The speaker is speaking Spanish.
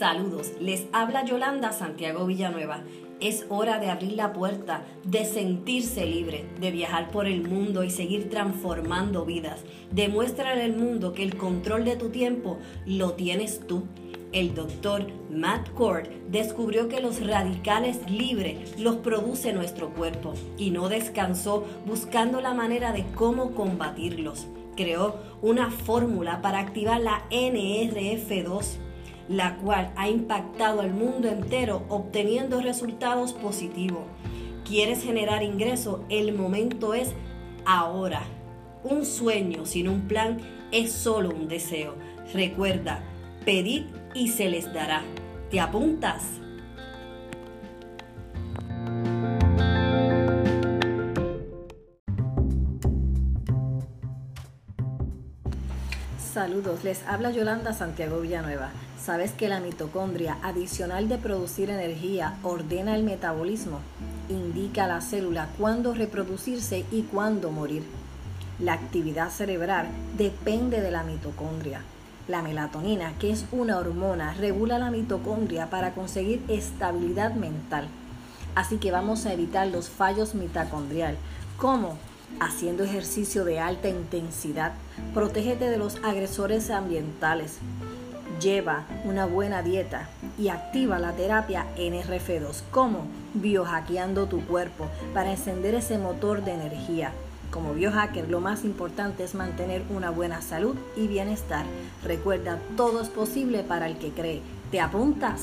Saludos, les habla Yolanda Santiago Villanueva. Es hora de abrir la puerta, de sentirse libre, de viajar por el mundo y seguir transformando vidas. Demuéstrale al mundo que el control de tu tiempo lo tienes tú. El doctor Matt Cord descubrió que los radicales libres los produce nuestro cuerpo y no descansó buscando la manera de cómo combatirlos. Creó una fórmula para activar la NRF2 la cual ha impactado al mundo entero obteniendo resultados positivos. ¿Quieres generar ingreso? El momento es ahora. Un sueño sin un plan es solo un deseo. Recuerda, pedid y se les dará. ¿Te apuntas? Saludos, les habla Yolanda Santiago Villanueva. ¿Sabes que la mitocondria, adicional de producir energía, ordena el metabolismo? Indica a la célula cuándo reproducirse y cuándo morir. La actividad cerebral depende de la mitocondria. La melatonina, que es una hormona, regula la mitocondria para conseguir estabilidad mental. Así que vamos a evitar los fallos mitocondrial. ¿Cómo? Haciendo ejercicio de alta intensidad. Protégete de los agresores ambientales lleva una buena dieta y activa la terapia NRF2 como biohackeando tu cuerpo para encender ese motor de energía. Como biohacker lo más importante es mantener una buena salud y bienestar. Recuerda, todo es posible para el que cree. ¿Te apuntas?